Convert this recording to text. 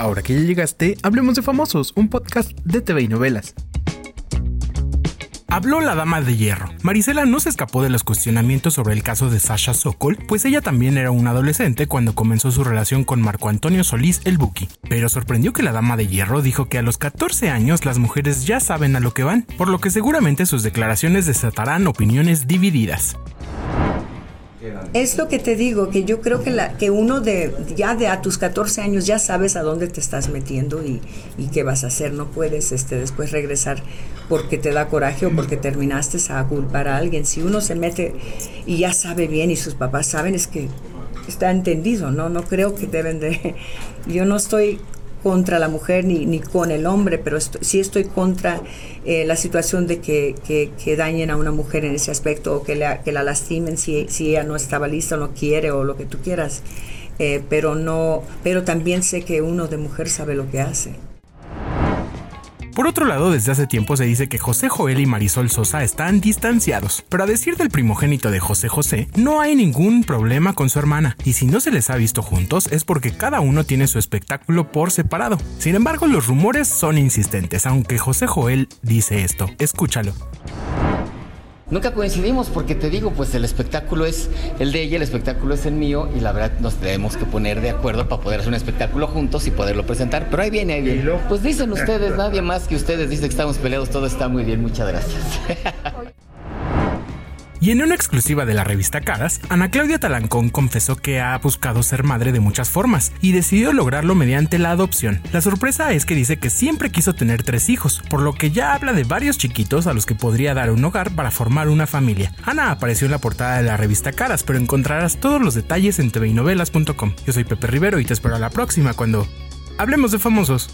Ahora que ya llegaste, hablemos de Famosos, un podcast de TV y novelas. Habló la dama de hierro. Marisela no se escapó de los cuestionamientos sobre el caso de Sasha Sokol, pues ella también era una adolescente cuando comenzó su relación con Marco Antonio Solís el Buki. Pero sorprendió que la dama de hierro dijo que a los 14 años las mujeres ya saben a lo que van, por lo que seguramente sus declaraciones desatarán opiniones divididas. Es lo que te digo, que yo creo que, la, que uno de ya de a tus 14 años ya sabes a dónde te estás metiendo y, y qué vas a hacer. No puedes este, después regresar porque te da coraje o porque terminaste a culpar a alguien. Si uno se mete y ya sabe bien y sus papás saben, es que está entendido, ¿no? No creo que deben de... Yo no estoy contra la mujer ni, ni con el hombre, pero sí estoy contra eh, la situación de que, que, dañen a una mujer en ese aspecto o que, la, que la lastimen si, si ella no estaba lista o no quiere o lo que tú quieras. Eh, pero no, pero también sé que uno de mujer sabe lo que hace. Por otro lado, desde hace tiempo se dice que José Joel y Marisol Sosa están distanciados, pero a decir del primogénito de José José, no hay ningún problema con su hermana, y si no se les ha visto juntos es porque cada uno tiene su espectáculo por separado. Sin embargo, los rumores son insistentes, aunque José Joel dice esto, escúchalo. Nunca coincidimos porque te digo, pues el espectáculo es el de ella, el espectáculo es el mío y la verdad nos tenemos que poner de acuerdo para poder hacer un espectáculo juntos y poderlo presentar. Pero ahí viene, ahí viene. Pues dicen ustedes, nadie más que ustedes dice que estamos peleados, todo está muy bien, muchas gracias. Y en una exclusiva de la revista Caras, Ana Claudia Talancón confesó que ha buscado ser madre de muchas formas y decidió lograrlo mediante la adopción. La sorpresa es que dice que siempre quiso tener tres hijos, por lo que ya habla de varios chiquitos a los que podría dar un hogar para formar una familia. Ana apareció en la portada de la revista Caras, pero encontrarás todos los detalles en tvinovelas.com. Yo soy Pepe Rivero y te espero a la próxima cuando hablemos de famosos.